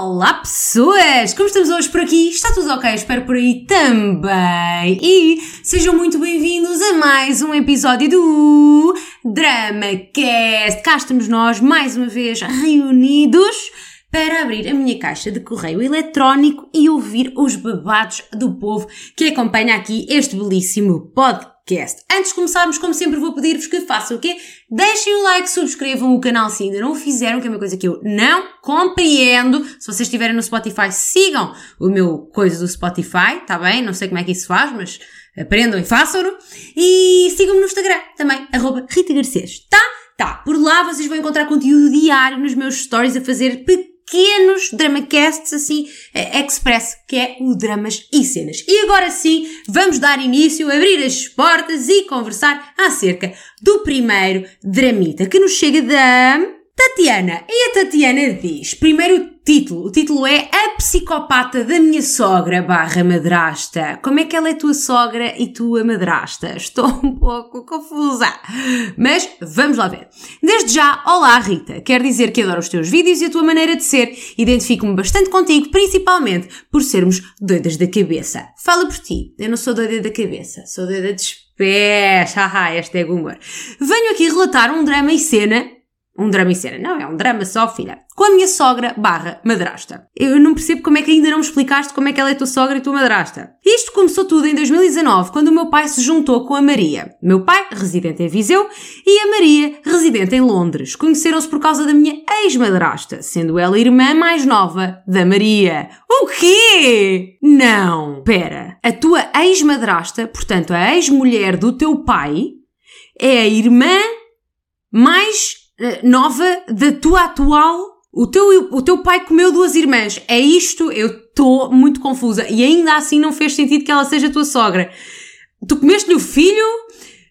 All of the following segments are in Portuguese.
Olá pessoas! Como estamos hoje por aqui? Está tudo ok? Espero por aí também! E sejam muito bem-vindos a mais um episódio do DramaCast! Cá estamos nós, mais uma vez, reunidos para abrir a minha caixa de correio eletrónico e ouvir os babados do povo que acompanha aqui este belíssimo podcast podcast. Antes de começarmos, como sempre, vou pedir-vos que façam o quê? Deixem o like, subscrevam o canal se ainda não o fizeram, que é uma coisa que eu não compreendo. Se vocês estiverem no Spotify, sigam o meu coisa do Spotify, tá bem? Não sei como é que isso faz, mas aprendam e façam-no. E sigam-me no Instagram também, arroba Rita Garcês, tá? Tá, por lá vocês vão encontrar conteúdo diário nos meus stories a fazer pequenos pequenos dramacasts assim eh, express, que é o Dramas e Cenas. E agora sim, vamos dar início, abrir as portas e conversar acerca do primeiro dramita que nos chega da Tatiana. E a Tatiana diz, primeiro Título. O título é A Psicopata da Minha Sogra barra Madrasta. Como é que ela é tua sogra e tua madrasta? Estou um pouco confusa. Mas vamos lá ver. Desde já, olá Rita. Quero dizer que adoro os teus vídeos e a tua maneira de ser. Identifico-me bastante contigo, principalmente por sermos doidas da cabeça. Fala por ti. Eu não sou doida da cabeça. Sou doida de pés. Haha, este é humor. Venho aqui relatar um drama e cena um drama e cena. Não, é um drama só, filha. Com a minha sogra barra madrasta. Eu não percebo como é que ainda não me explicaste como é que ela é tua sogra e tua madrasta. Isto começou tudo em 2019, quando o meu pai se juntou com a Maria. Meu pai, residente em Viseu, e a Maria, residente em Londres. Conheceram-se por causa da minha ex-madrasta, sendo ela irmã mais nova da Maria. O quê? Não. Pera. A tua ex-madrasta, portanto a ex-mulher do teu pai, é a irmã mais nova da tua atual. O teu, o teu pai comeu duas irmãs. É isto? Eu estou muito confusa. E ainda assim não fez sentido que ela seja tua sogra. Tu comeste-lhe o filho?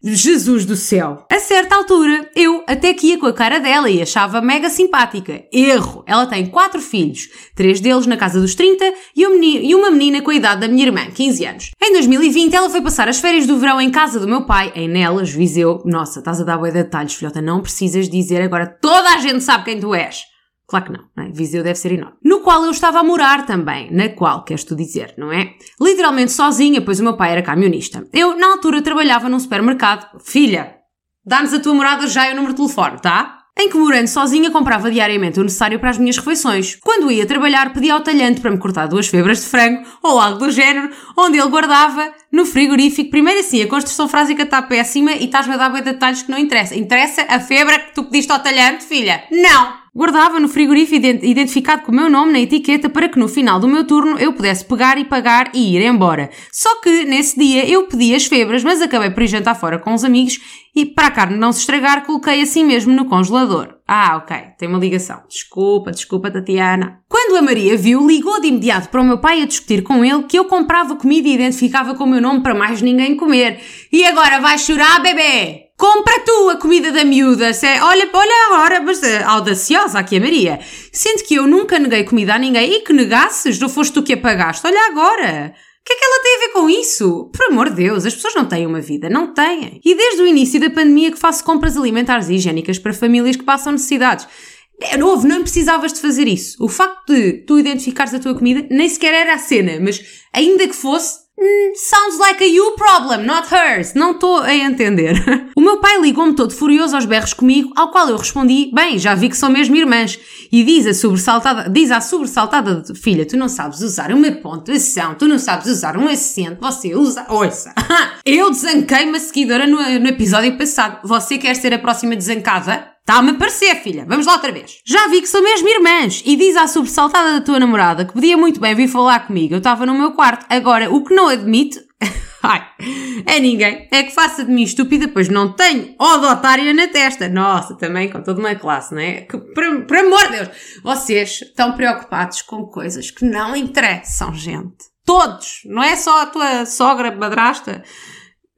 Jesus do céu! A certa altura, eu até que ia com a cara dela e achava mega simpática. Erro! Ela tem quatro filhos, três deles na casa dos 30 e uma menina com a idade da minha irmã, 15 anos. Em 2020, ela foi passar as férias do verão em casa do meu pai, em Nelas, Viseu. Nossa, estás a dar boia de detalhes, filhota, não precisas dizer agora, toda a gente sabe quem tu és. Claro que não, não é? Viseu deve ser enorme. No qual eu estava a morar também. Na qual, queres tu dizer, não é? Literalmente sozinha, pois o meu pai era camionista. Eu, na altura, trabalhava num supermercado. Filha, dá-nos a tua morada já e o número de telefone, tá? em que, morando sozinha, comprava diariamente o necessário para as minhas refeições. Quando ia trabalhar, pedia ao talhante para me cortar duas febras de frango ou algo do género, onde ele guardava no frigorífico. Primeiro assim, a construção frásica está péssima e estás-me a dar bem detalhes que não interessa. Interessa a febra que tu pediste ao talhante, filha? Não! Guardava no frigorífico identificado com o meu nome na etiqueta para que no final do meu turno eu pudesse pegar e pagar e ir embora. Só que nesse dia eu pedi as febras, mas acabei por ir jantar fora com os amigos e para a carne não se estragar coloquei assim mesmo no congelador. Ah, ok, tem uma ligação. Desculpa, desculpa, Tatiana. Quando a Maria viu, ligou de imediato para o meu pai a discutir com ele que eu comprava comida e identificava com o meu nome para mais ninguém comer. E agora vais chorar, bebê? Compra tu a comida da miúda. Se é, olha, olha agora, mas uh, audaciosa aqui a Maria. Sendo que eu nunca neguei comida a ninguém e que negasses, não foste tu que a pagaste. Olha agora. O que é que ela tem a ver com isso? Por amor de Deus, as pessoas não têm uma vida, não têm. E desde o início da pandemia que faço compras alimentares e higiênicas para famílias que passam necessidades. É novo, não precisavas de fazer isso. O facto de tu identificares a tua comida nem sequer era a cena, mas ainda que fosse, sounds like a you problem, not hers. Não estou a entender. o meu pai ligou-me todo furioso aos berros comigo, ao qual eu respondi: Bem, já vi que são mesmo irmãs. E diz a sobressaltada, diz à sobressaltada filha: Tu não sabes usar uma pontuação, tu não sabes usar um acento, você usa. Ouça! eu desanquei uma seguidora no, no episódio passado. Você quer ser a próxima desancada? Está-me a parecer, filha. Vamos lá outra vez. Já vi que são mesmo irmãs. E diz à sobressaltada da tua namorada que podia muito bem vir falar comigo. Eu estava no meu quarto. Agora, o que não admito... Ai, é ninguém. É que faça de mim estúpida, pois não tenho otária na testa. Nossa, também com toda uma classe, não é? Que, por, por amor de Deus, vocês estão preocupados com coisas que não interessam, gente. Todos. Não é só a tua sogra madrasta.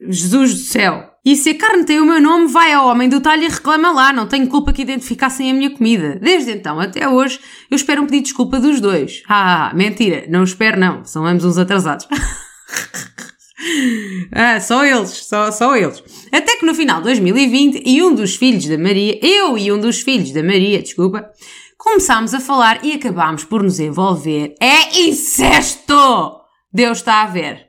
Jesus do céu. E se a carne tem o meu nome, vai ao homem do talho e reclama lá. Não tenho culpa que identificassem a minha comida. Desde então até hoje, eu espero um pedido de desculpa dos dois. Ah, mentira. Não espero, não. São ambos uns atrasados. ah, só eles. Só, só eles. Até que no final de 2020, e um dos filhos da Maria, eu e um dos filhos da Maria, desculpa, começámos a falar e acabámos por nos envolver. É incesto! Deus está a ver.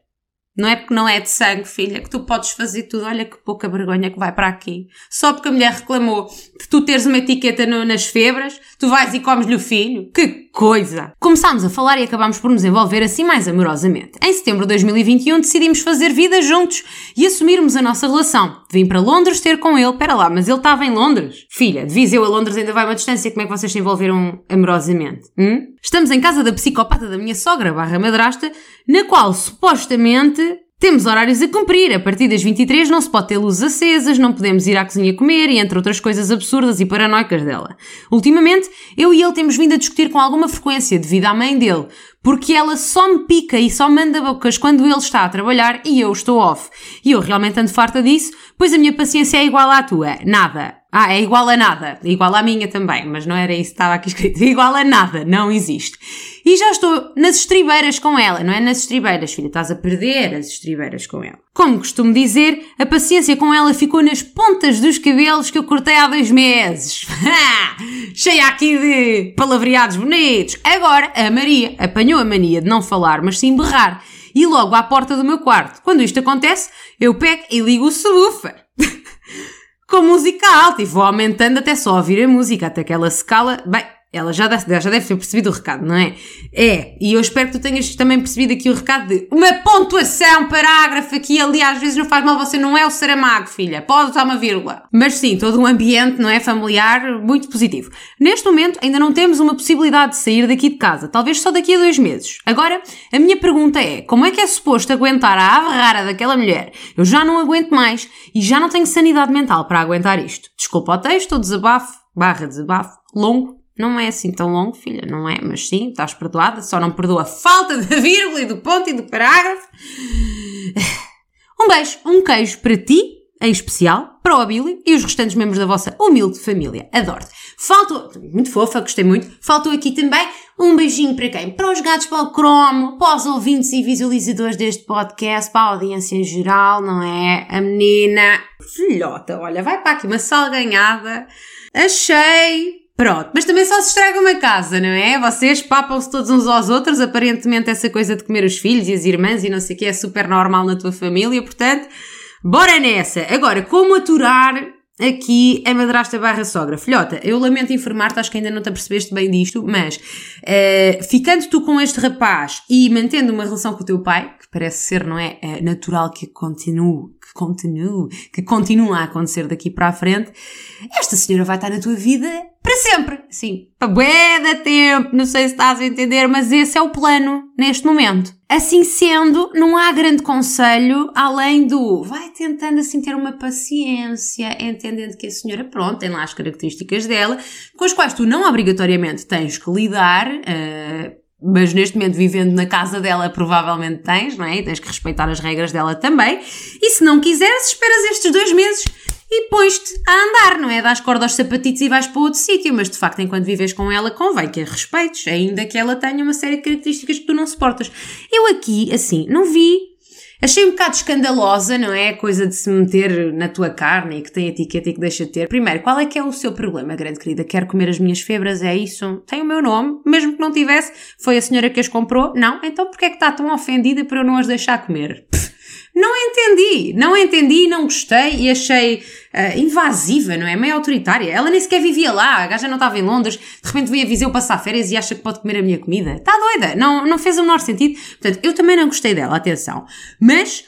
Não é porque não é de sangue, filha, que tu podes fazer tudo. Olha que pouca vergonha que vai para aqui. Só porque a mulher reclamou de tu teres uma etiqueta no, nas febras, tu vais e comes-lhe o filho. Que coisa! Começámos a falar e acabámos por nos envolver assim mais amorosamente. Em setembro de 2021 decidimos fazer vida juntos e assumirmos a nossa relação. Vim para Londres ter com ele. Pera lá, mas ele estava em Londres? Filha, de Viseu a Londres ainda vai uma distância. Como é que vocês se envolveram amorosamente? Hum? Estamos em casa da psicopata da minha sogra barra madrasta, na qual supostamente temos horários a cumprir. A partir das 23 não se pode ter luzes acesas, não podemos ir à cozinha comer e entre outras coisas absurdas e paranoicas dela. Ultimamente, eu e ele temos vindo a discutir com alguma frequência devido à mãe dele, porque ela só me pica e só manda bocas quando ele está a trabalhar e eu estou off. E eu realmente ando farta disso, pois a minha paciência é igual à tua. Nada. Ah, é igual a nada. Igual à minha também, mas não era isso que estava aqui escrito. Igual a nada. Não existe. E já estou nas estribeiras com ela. Não é nas estribeiras, filha. Estás a perder as estribeiras com ela. Como costumo dizer, a paciência com ela ficou nas pontas dos cabelos que eu cortei há dois meses. Cheia aqui de palavreados bonitos. Agora, a Maria apanhou a mania de não falar, mas sim berrar. E logo à porta do meu quarto. Quando isto acontece, eu pego e ligo o subwoofer. Com música alta e vou aumentando até só ouvir a música, até que ela se cala. Bem, ela já deve, já deve ter percebido o recado, não é? É, e eu espero que tu tenhas também percebido aqui o recado de uma pontuação, parágrafo aqui ali, às vezes não faz mal, você não é o Saramago, filha, pode usar uma vírgula. Mas sim, todo um ambiente, não é? Familiar, muito positivo. Neste momento ainda não temos uma possibilidade de sair daqui de casa, talvez só daqui a dois meses. Agora, a minha pergunta é, como é que é suposto aguentar a ave rara daquela mulher? Eu já não aguento mais e já não tenho sanidade mental para aguentar isto. Desculpa o texto, ou desabafo, barra desabafo, longo, não é assim tão longo, filha, não é? Mas sim, estás perdoada, só não perdoa a falta da vírgula e do ponto e do parágrafo. Um beijo, um queijo para ti, em especial, para o Billy e os restantes membros da vossa humilde família. Adoro-te. Faltou, muito fofa, gostei muito. Faltou aqui também um beijinho para quem? Para os gatos, para o cromo, para os ouvintes e visualizadores deste podcast, para a audiência em geral, não é? A menina, filhota, olha, vai para aqui uma salganhada. Achei Pronto, mas também só se estraga uma casa, não é? Vocês papam-se todos uns aos outros, aparentemente essa coisa de comer os filhos e as irmãs e não sei o que é super normal na tua família, portanto, bora nessa! Agora, como aturar aqui a madrasta barra sogra? Filhota, eu lamento informar-te, acho que ainda não te apercebeste bem disto, mas uh, ficando tu com este rapaz e mantendo uma relação com o teu pai, que parece ser, não é, é natural que continue, que continue, que continue a acontecer daqui para a frente, esta senhora vai estar na tua vida para sempre. Sim, para bué da tempo, não sei se estás a entender, mas esse é o plano neste momento. Assim sendo, não há grande conselho além do vai tentando assim ter uma paciência, entendendo que a senhora, pronto, tem lá as características dela, com as quais tu não obrigatoriamente tens que lidar, uh, mas neste momento vivendo na casa dela provavelmente tens, não é? E tens que respeitar as regras dela também. E se não quiseres, esperas estes dois meses e pões-te a andar, não é? Dás corda aos sapatitos e vais para outro sítio, mas de facto, enquanto vives com ela, convém que a respeites, ainda que ela tenha uma série de características que tu não suportas. Eu aqui, assim, não vi. Achei um bocado escandalosa, não é? A coisa de se meter na tua carne e que tem etiqueta e que deixa de ter. Primeiro, qual é que é o seu problema, grande querida? Quer comer as minhas febras? É isso? Tem o meu nome, mesmo que não tivesse. Foi a senhora que as comprou? Não? Então porquê é que está tão ofendida para eu não as deixar comer? Pff não entendi, não entendi, não gostei e achei uh, invasiva, não é? Meio autoritária. Ela nem sequer vivia lá, a gaja não estava em Londres, de repente veio a Viseu passar férias e acha que pode comer a minha comida. Está doida, não, não fez o menor sentido. Portanto, eu também não gostei dela, atenção. Mas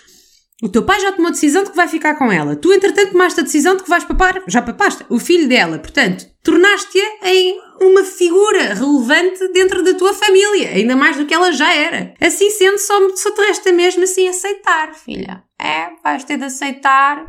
o teu pai já tomou a decisão de que vai ficar com ela. Tu, entretanto, tomaste a decisão de que vais papar, já papaste, o filho dela. Portanto, tornaste-a em uma figura relevante dentro da tua família, ainda mais do que ela já era. Assim sendo, só, só te resta mesmo assim aceitar, filha. É, vais ter de aceitar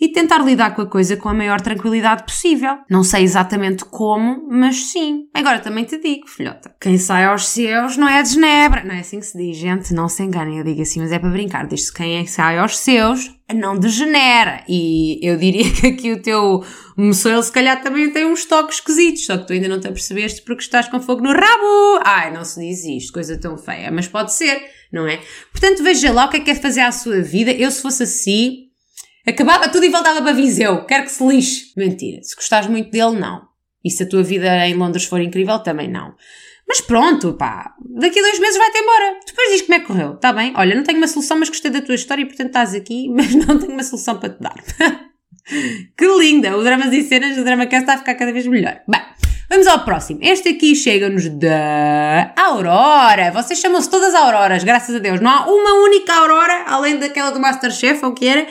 e tentar lidar com a coisa com a maior tranquilidade possível. Não sei exatamente como, mas sim. Agora também te digo, filhota, quem sai aos seus não é de genebra. Não é assim que se diz, gente, não se enganem, eu digo assim, mas é para brincar. Diz-se quem é que sai aos seus não degenera. E eu diria que aqui o teu moçoelo se calhar também tem uns toques esquisitos, só que tu ainda não te apercebeste porque estás com fogo no rabo. Ai, não se diz isto, coisa tão feia, mas pode ser, não é? Portanto, veja lá o que é que quer fazer à sua vida. Eu, se fosse assim, Acabava tudo e voltava para Viseu. Quero que se lixe. Mentira. Se gostares muito dele, não. E se a tua vida em Londres for incrível, também não. Mas pronto, pá, daqui a dois meses vai-te embora. Depois diz como é que correu, está bem? Olha, não tenho uma solução, mas gostei da tua história e portanto estás aqui, mas não tenho uma solução para te dar. que linda! O Dramas e Cenas, o Drama Cast está a ficar cada vez melhor. Bem, vamos ao próximo. Este aqui chega-nos da Aurora. Vocês chamam-se todas Auroras, graças a Deus. Não há uma única Aurora, além daquela do Masterchef, ou o que era,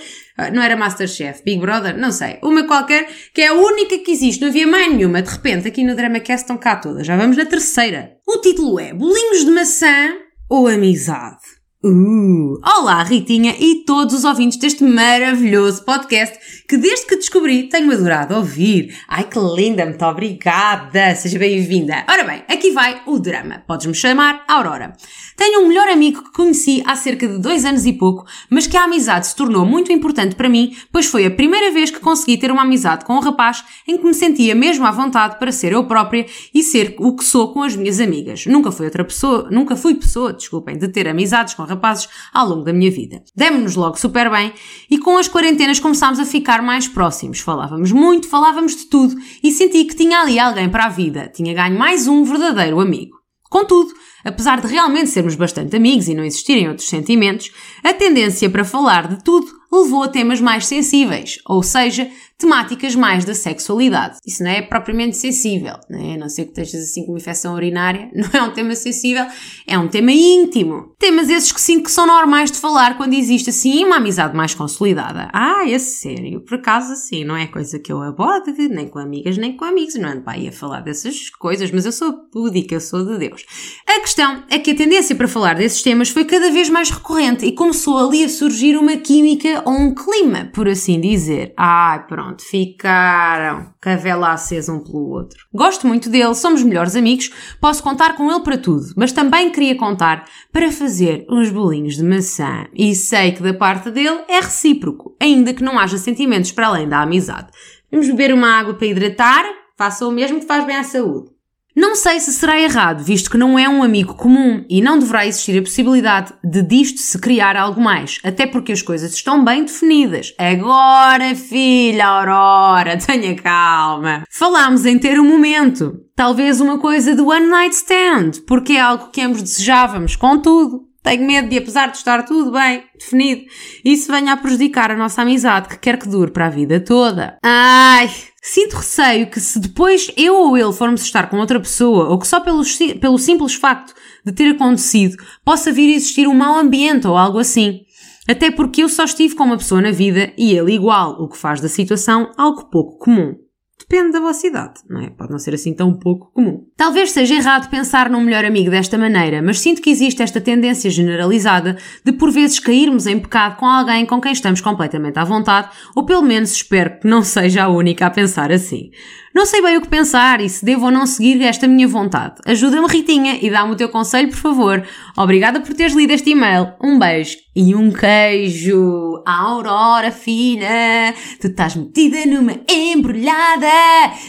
não era Masterchef, Big Brother, não sei, uma qualquer, que é a única que existe, não havia mais nenhuma. De repente, aqui no DramaCast estão cá todas. Já vamos na terceira. O título é Bolinhos de Maçã ou Amizade? Uh! Olá, Ritinha e todos os ouvintes deste maravilhoso podcast que desde que descobri tenho adorado ouvir. Ai que linda, muito obrigada! Seja bem-vinda! Ora bem, aqui vai o drama. Podes-me chamar Aurora. Tenho um melhor amigo que conheci há cerca de dois anos e pouco, mas que a amizade se tornou muito importante para mim, pois foi a primeira vez que consegui ter uma amizade com um rapaz em que me sentia mesmo à vontade para ser eu própria e ser o que sou com as minhas amigas. Nunca fui outra pessoa, nunca fui pessoa, desculpem, de ter amizades com rapazes ao longo da minha vida. Demos-nos logo super bem e com as quarentenas começámos a ficar mais próximos. Falávamos muito, falávamos de tudo e senti que tinha ali alguém para a vida. Tinha ganho mais um verdadeiro amigo. Contudo, apesar de realmente sermos bastante amigos e não existirem outros sentimentos, a tendência para falar de tudo levou a temas mais sensíveis, ou seja, temáticas mais da sexualidade. Isso não é propriamente sensível, né? a não ser que estejas assim com uma infecção urinária, não é um tema sensível, é um tema íntimo. Temas esses que sinto que são normais de falar quando existe assim uma amizade mais consolidada. Ah, é sério, por acaso assim, não é coisa que eu aborde, nem com amigas nem com amigos, não ando para aí a falar dessas coisas, mas eu sou púdica, eu sou de Deus. A questão é que a tendência para falar desses temas foi cada vez mais recorrente e começou ali a surgir uma química ou um clima, por assim dizer. Ai, pronto pronto, ficaram vela acesa um pelo outro. Gosto muito dele, somos melhores amigos, posso contar com ele para tudo, mas também queria contar para fazer uns bolinhos de maçã. E sei que da parte dele é recíproco, ainda que não haja sentimentos para além da amizade. Vamos beber uma água para hidratar, faça o mesmo que faz bem à saúde. Não sei se será errado, visto que não é um amigo comum e não deverá existir a possibilidade de disto se criar algo mais, até porque as coisas estão bem definidas. Agora, filha Aurora, tenha calma. Falámos em ter um momento, talvez uma coisa do one night stand, porque é algo que ambos desejávamos, contudo, tenho medo de, apesar de estar tudo bem definido, isso venha a prejudicar a nossa amizade, que quer que dure para a vida toda. Ai, Sinto receio que se depois eu ou ele formos estar com outra pessoa, ou que só pelo, pelo simples facto de ter acontecido, possa vir a existir um mau ambiente ou algo assim. Até porque eu só estive com uma pessoa na vida e ele igual, o que faz da situação algo pouco comum. Depende da vossa idade, não é? Pode não ser assim tão pouco comum. Talvez seja errado pensar num melhor amigo desta maneira, mas sinto que existe esta tendência generalizada de por vezes cairmos em pecado com alguém com quem estamos completamente à vontade, ou pelo menos espero que não seja a única a pensar assim. Não sei bem o que pensar e se devo ou não seguir esta minha vontade. Ajuda-me, Ritinha, e dá-me o teu conselho, por favor. Obrigada por teres lido este e-mail. Um beijo e um queijo. Aurora, filha, tu estás metida numa embrulhada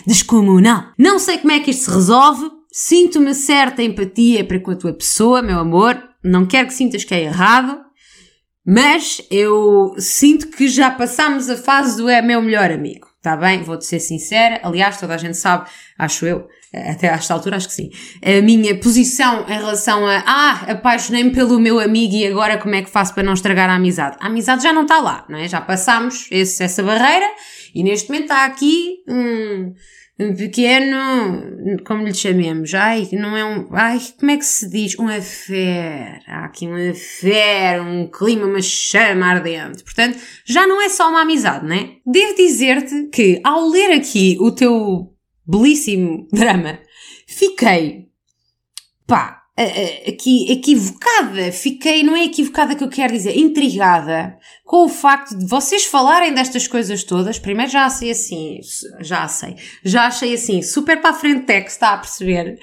descomunal. Não sei como é que isto se resolve. Sinto uma certa empatia para com a tua pessoa, meu amor. Não quero que sintas que é errado. Mas eu sinto que já passámos a fase do é meu melhor amigo. Está bem? Vou-te ser sincera. Aliás, toda a gente sabe, acho eu, até a esta altura acho que sim, a minha posição em relação a ah, apaixonei-me pelo meu amigo e agora como é que faço para não estragar a amizade? A amizade já não está lá, não é? Já passámos esse, essa barreira e neste momento está aqui um, um pequeno, como lhe chamemos, ai, não é um, ai, como é que se diz? Um affair. Há aqui um affair, um clima, uma chama ardente. Portanto, já não é só uma amizade, não é? Devo dizer-te que ao ler aqui o teu belíssimo drama, fiquei, pá, aqui equivocada, fiquei, não é equivocada que eu quero dizer, intrigada com o facto de vocês falarem destas coisas todas. Primeiro já sei assim, já sei, já achei assim, super para a frente é que está a perceber.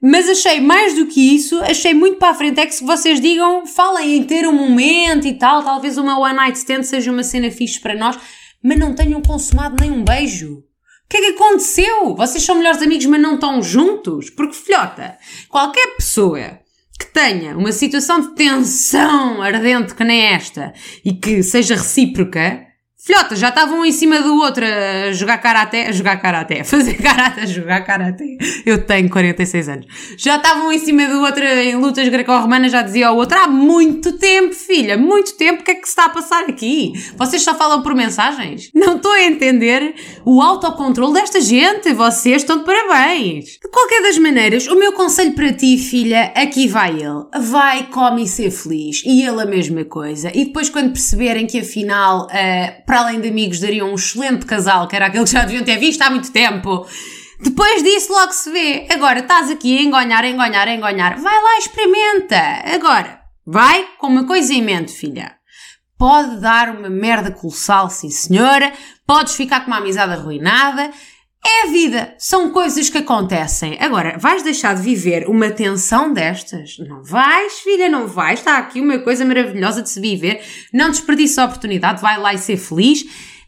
Mas achei mais do que isso, achei muito para a frente é que se vocês digam, falem em ter um momento e tal, talvez uma one night stand seja uma cena fixe para nós, mas não tenham consumado nem um beijo. O que é que aconteceu? Vocês são melhores amigos, mas não estão juntos? Porque, filhota, qualquer pessoa que tenha uma situação de tensão ardente que nem esta e que seja recíproca, Filhota, já estavam um em cima do outro a jogar karaté, a jogar karaté, a fazer karaté, a jogar karaté. Eu tenho 46 anos. Já estavam um em cima do outro em lutas greco-romanas, já dizia ao outro há muito tempo, filha, muito tempo, o que é que se está a passar aqui? Vocês só falam por mensagens? Não estou a entender o autocontrole desta gente, vocês estão de parabéns. De qualquer das maneiras, o meu conselho para ti, filha, aqui vai ele. Vai, come e ser feliz. E ele a mesma coisa. E depois quando perceberem que afinal, uh, para além de amigos, dariam um excelente casal, que era aquele que já deviam ter visto há muito tempo. Depois disso logo se vê. Agora estás aqui a engonhar, a engonhar, a engonhar. Vai lá, experimenta. Agora, vai com uma coisa em mente, filha. Pode dar uma merda colossal, sim senhora. Podes ficar com uma amizade arruinada. É a vida, são coisas que acontecem. Agora, vais deixar de viver uma tensão destas? Não vais, filha, não vais. Está aqui uma coisa maravilhosa de se viver. Não desperdiça a oportunidade, vai lá e ser feliz.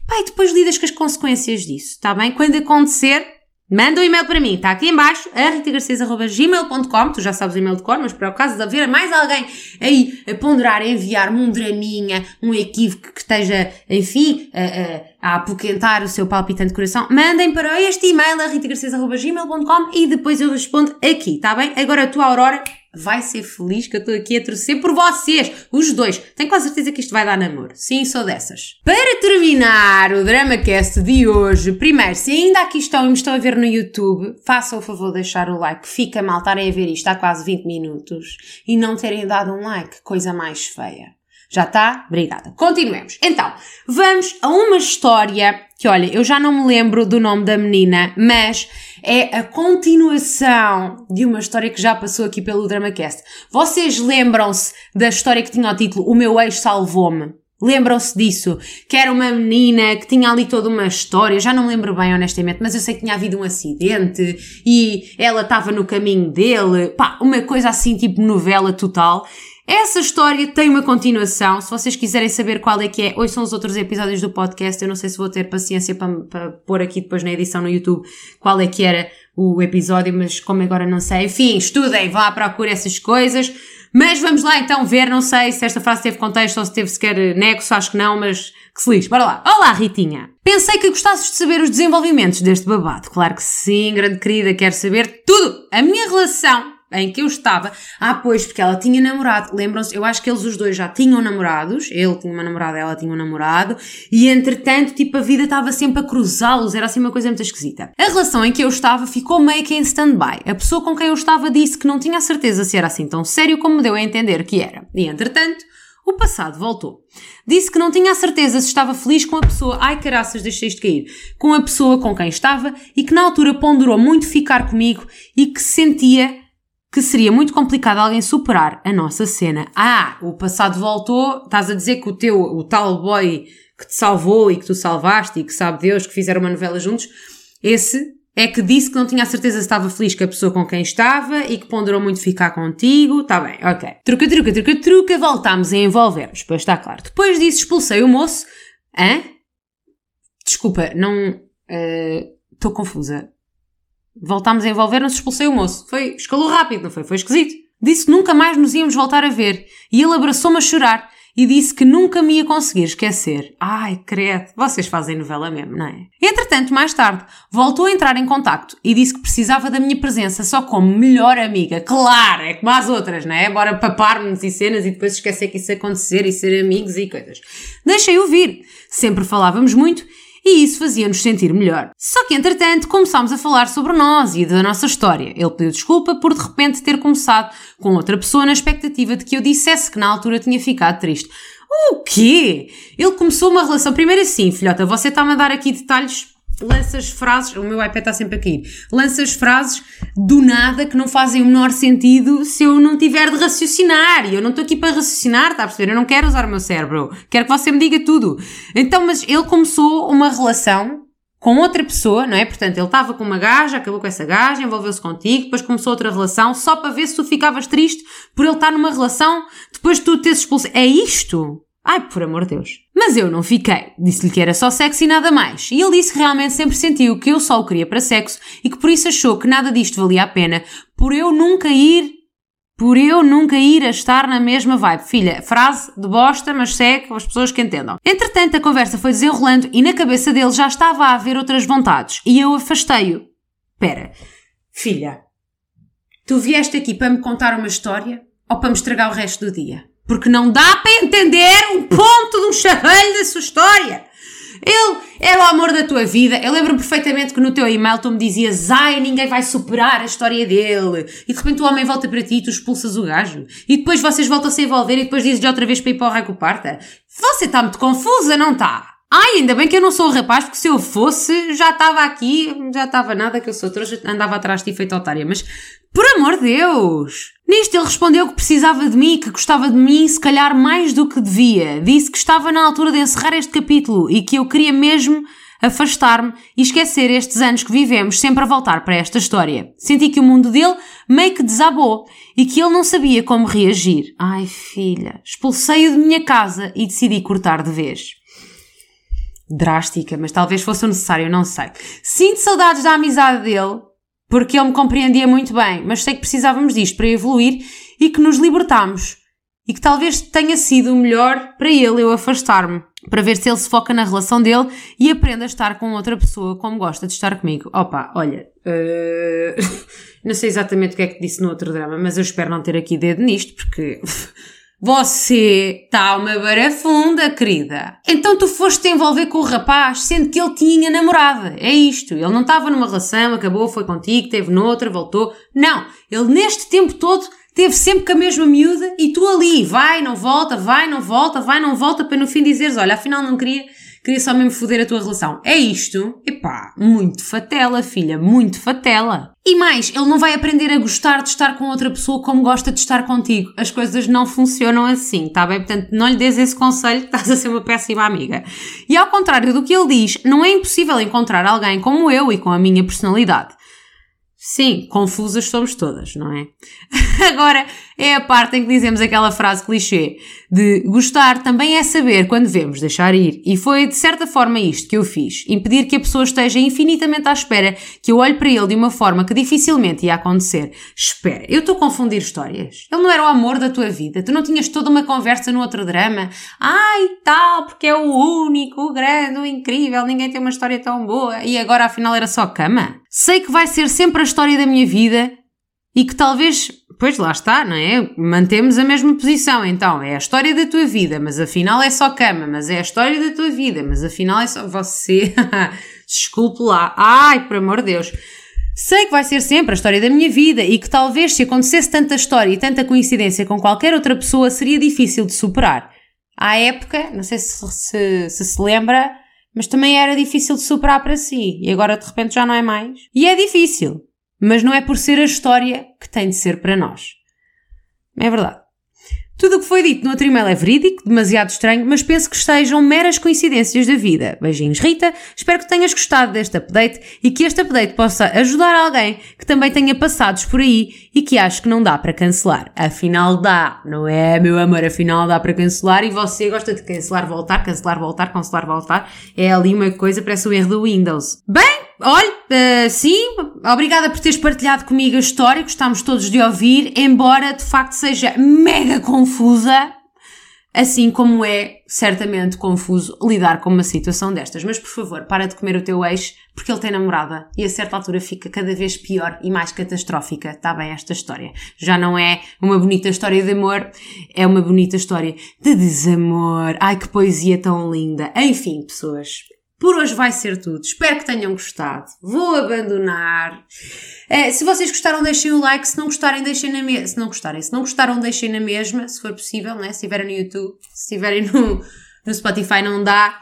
Pai, depois lidas com as consequências disso, está bem? Quando acontecer, Manda um e-mail para mim, está aqui em baixo, ritagarcês.gmail.com, tu já sabes o e-mail de cor, mas para o caso de haver mais alguém aí a ponderar, a enviar-me um draminha, um equívoco que esteja, enfim, a, a, a apoquentar o seu palpitante coração, mandem para este e-mail, ritagarcês.gmail.com e depois eu respondo aqui, está bem? Agora a tua Aurora vai ser feliz que eu estou aqui a torcer por vocês, os dois. Tenho quase certeza que isto vai dar namoro. Sim, sou dessas. Para terminar o DramaCast de hoje, primeiro, se ainda aqui estão e me estão a ver no YouTube, façam o favor de deixar o like. Fica mal estarem a ver isto há quase 20 minutos e não terem dado um like. Coisa mais feia. Já está? Obrigada. Continuemos. Então, vamos a uma história que, olha, eu já não me lembro do nome da menina, mas é a continuação de uma história que já passou aqui pelo DramaCast. Vocês lembram-se da história que tinha o título O Meu Ex Salvou-me? Lembram-se disso? Que era uma menina que tinha ali toda uma história, já não me lembro bem honestamente, mas eu sei que tinha havido um acidente e ela estava no caminho dele, pá, uma coisa assim tipo novela total. Essa história tem uma continuação. Se vocês quiserem saber qual é que é, hoje são os outros episódios do podcast. Eu não sei se vou ter paciência para, para pôr aqui depois na edição no YouTube qual é que era o episódio, mas como agora não sei. Enfim, estudem, vá à procura essas coisas. Mas vamos lá então ver, não sei se esta frase teve contexto ou se teve sequer nexo, acho que não, mas que se lixe. Bora lá. Olá, Ritinha. Pensei que gostasses de saber os desenvolvimentos deste babado. Claro que sim, grande querida, quero saber tudo. A minha relação em que eu estava. Ah, pois, porque ela tinha namorado. Lembram-se? Eu acho que eles os dois já tinham namorados. Ele tinha uma namorada, ela tinha um namorado. E entretanto, tipo, a vida estava sempre a cruzá-los. Era assim uma coisa muito esquisita. A relação em que eu estava ficou meio que em stand-by. A pessoa com quem eu estava disse que não tinha a certeza se era assim tão sério como deu a entender que era. E entretanto, o passado voltou. Disse que não tinha a certeza se estava feliz com a pessoa, ai caraças, deixei isto cair, com a pessoa com quem estava e que na altura ponderou muito ficar comigo e que sentia que seria muito complicado alguém superar a nossa cena. Ah, o passado voltou, estás a dizer que o teu, o tal boy que te salvou e que tu salvaste e que sabe Deus que fizeram uma novela juntos, esse é que disse que não tinha a certeza se estava feliz com a pessoa com quem estava e que ponderou muito ficar contigo. Tá bem, ok. Truca, truca, truca, truca, voltámos a envolver-nos. Pois está claro. Depois disso expulsei o moço. Hã? Desculpa, não. Estou uh, confusa. Voltámos a envolver-nos, expulsei o moço. Foi, escalou rápido, não foi? Foi esquisito. Disse que nunca mais nos íamos voltar a ver. E ele abraçou-me a chorar e disse que nunca me ia conseguir esquecer. Ai, credo, vocês fazem novela mesmo, não é? Entretanto, mais tarde, voltou a entrar em contacto e disse que precisava da minha presença só como melhor amiga. Claro, é como as outras, não é? Bora papar-nos e cenas e depois esquecer que isso acontecer e ser amigos e coisas. Deixei-o vir. Sempre falávamos muito e isso fazia-nos sentir melhor. Só que, entretanto, começámos a falar sobre nós e da nossa história. Ele pediu desculpa por de repente ter começado com outra pessoa na expectativa de que eu dissesse que na altura tinha ficado triste. O quê? Ele começou uma relação. Primeiro assim, filhota, você está-me a dar aqui detalhes lanças frases, o meu iPad está sempre a cair, lanças frases do nada que não fazem o menor sentido se eu não tiver de raciocinar. E eu não estou aqui para raciocinar, está a perceber? Eu não quero usar o meu cérebro. Quero que você me diga tudo. Então, mas ele começou uma relação com outra pessoa, não é? Portanto, ele estava com uma gaja, acabou com essa gaja, envolveu-se contigo, depois começou outra relação, só para ver se tu ficavas triste por ele estar numa relação, depois de tu teres expulso. É isto? Ai, por amor de Deus. Mas eu não fiquei. Disse-lhe que era só sexo e nada mais. E ele disse que realmente sempre sentiu que eu só o queria para sexo e que por isso achou que nada disto valia a pena por eu nunca ir por eu nunca ir a estar na mesma vibe. Filha, frase de bosta, mas segue as pessoas que entendam. Entretanto, a conversa foi desenrolando e na cabeça dele já estava a haver outras vontades e eu afastei-o. Pera, filha, tu vieste aqui para me contar uma história ou para me estragar o resto do dia? Porque não dá para entender um ponto de um chaveiro da sua história. Ele era o amor da tua vida. Eu lembro perfeitamente que no teu e-mail tu me dizias ai, ninguém vai superar a história dele. E de repente o homem volta para ti e tu expulsas o gajo. E depois vocês voltam a se envolver e depois dizes outra vez para ir para o raio parta. Você está muito confusa, não está? Ai, ainda bem que eu não sou o rapaz, porque se eu fosse, já estava aqui, já estava nada que eu sou trouxa, andava atrás de ti feito otária. Mas, por amor de Deus! Nisto ele respondeu que precisava de mim, que gostava de mim, se calhar mais do que devia. Disse que estava na altura de encerrar este capítulo e que eu queria mesmo afastar-me e esquecer estes anos que vivemos sempre a voltar para esta história. Senti que o mundo dele meio que desabou e que ele não sabia como reagir. Ai filha, expulsei-o de minha casa e decidi cortar de vez. Drástica, mas talvez fosse o necessário, não sei. Sinto saudades da amizade dele, porque ele me compreendia muito bem, mas sei que precisávamos disto para evoluir e que nos libertámos. E que talvez tenha sido o melhor para ele eu afastar-me, para ver se ele se foca na relação dele e aprenda a estar com outra pessoa como gosta de estar comigo. Opa, olha, uh... não sei exatamente o que é que disse no outro drama, mas eu espero não ter aqui dedo nisto, porque Você está uma barafunda, querida. Então tu foste te envolver com o rapaz, sendo que ele tinha namorada. É isto. Ele não estava numa relação, acabou, foi contigo, teve noutra, voltou. Não. Ele neste tempo todo teve sempre com a mesma miúda e tu ali, vai, não volta, vai, não volta, vai, não volta, para no fim dizeres, olha, afinal não queria queria só mesmo foder a tua relação. É isto? Epá, muito fatela, filha, muito fatela. E mais, ele não vai aprender a gostar de estar com outra pessoa como gosta de estar contigo. As coisas não funcionam assim, tá bem? Portanto, não lhe des esse conselho estás a ser uma péssima amiga. E ao contrário do que ele diz, não é impossível encontrar alguém como eu e com a minha personalidade. Sim, confusas somos todas, não é? Agora é a parte em que dizemos aquela frase clichê de gostar também é saber quando devemos deixar ir. E foi de certa forma isto que eu fiz. Impedir que a pessoa esteja infinitamente à espera que eu olhe para ele de uma forma que dificilmente ia acontecer. Espera, eu estou a confundir histórias. Ele não era o amor da tua vida. Tu não tinhas toda uma conversa no outro drama. Ai, tal, porque é o único, o grande, o incrível, ninguém tem uma história tão boa. E agora afinal era só cama? Sei que vai ser sempre a história da minha vida e que talvez, pois lá está, não é? Mantemos a mesma posição, então é a história da tua vida, mas afinal é só cama, mas é a história da tua vida, mas afinal é só você. Desculpe lá, ai, por amor de Deus. Sei que vai ser sempre a história da minha vida e que talvez se acontecesse tanta história e tanta coincidência com qualquer outra pessoa seria difícil de superar. À época, não sei se se, se, se lembra, mas também era difícil de superar para si e agora de repente já não é mais. E é difícil, mas não é por ser a história que tem de ser para nós. É verdade. Tudo o que foi dito no outro é verídico, demasiado estranho, mas penso que estejam meras coincidências da vida. Beijinhos, Rita. Espero que tenhas gostado deste update e que este update possa ajudar alguém que também tenha passados por aí e que acho que não dá para cancelar. Afinal dá, não é, meu amor? Afinal dá para cancelar e você gosta de cancelar, voltar, cancelar, voltar, cancelar, voltar. É ali uma coisa, parece o erro do Windows. Bem, olha, uh, sim, obrigada por teres partilhado comigo a história, gostámos todos de ouvir, embora de facto seja mega confusa, assim como é certamente confuso lidar com uma situação destas. Mas por favor, para de comer o teu ex, porque ele tem namorada e a certa altura fica cada vez pior e mais catastrófica. Está bem esta história. Já não é uma bonita história de amor, é uma bonita história de desamor. Ai que poesia tão linda. Enfim, pessoas, por hoje vai ser tudo. Espero que tenham gostado. Vou abandonar. É, se vocês gostaram, deixem o like. Se não gostarem, deixem na mesma. Se não gostarem, se não gostaram, deixem na mesma, se for possível, né? Se estiverem no YouTube, se estiverem no, no Spotify, não dá.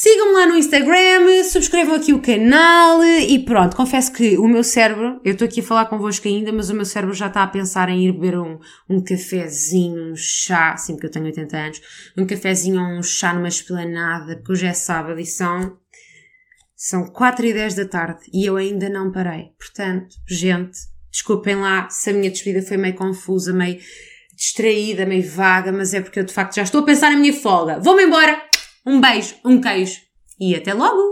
Sigam-me lá no Instagram, subscrevam aqui o canal e pronto, confesso que o meu cérebro, eu estou aqui a falar convosco ainda, mas o meu cérebro já está a pensar em ir beber um, um cafezinho, um chá, sim, porque eu tenho 80 anos, um cafezinho ou um chá numa esplanada, porque hoje é sábado e são, são 4 e 10 da tarde e eu ainda não parei. Portanto, gente, desculpem lá se a minha despedida foi meio confusa, meio distraída, meio vaga, mas é porque eu de facto já estou a pensar na minha folga. Vou-me embora! Um beijo, um queijo e até logo!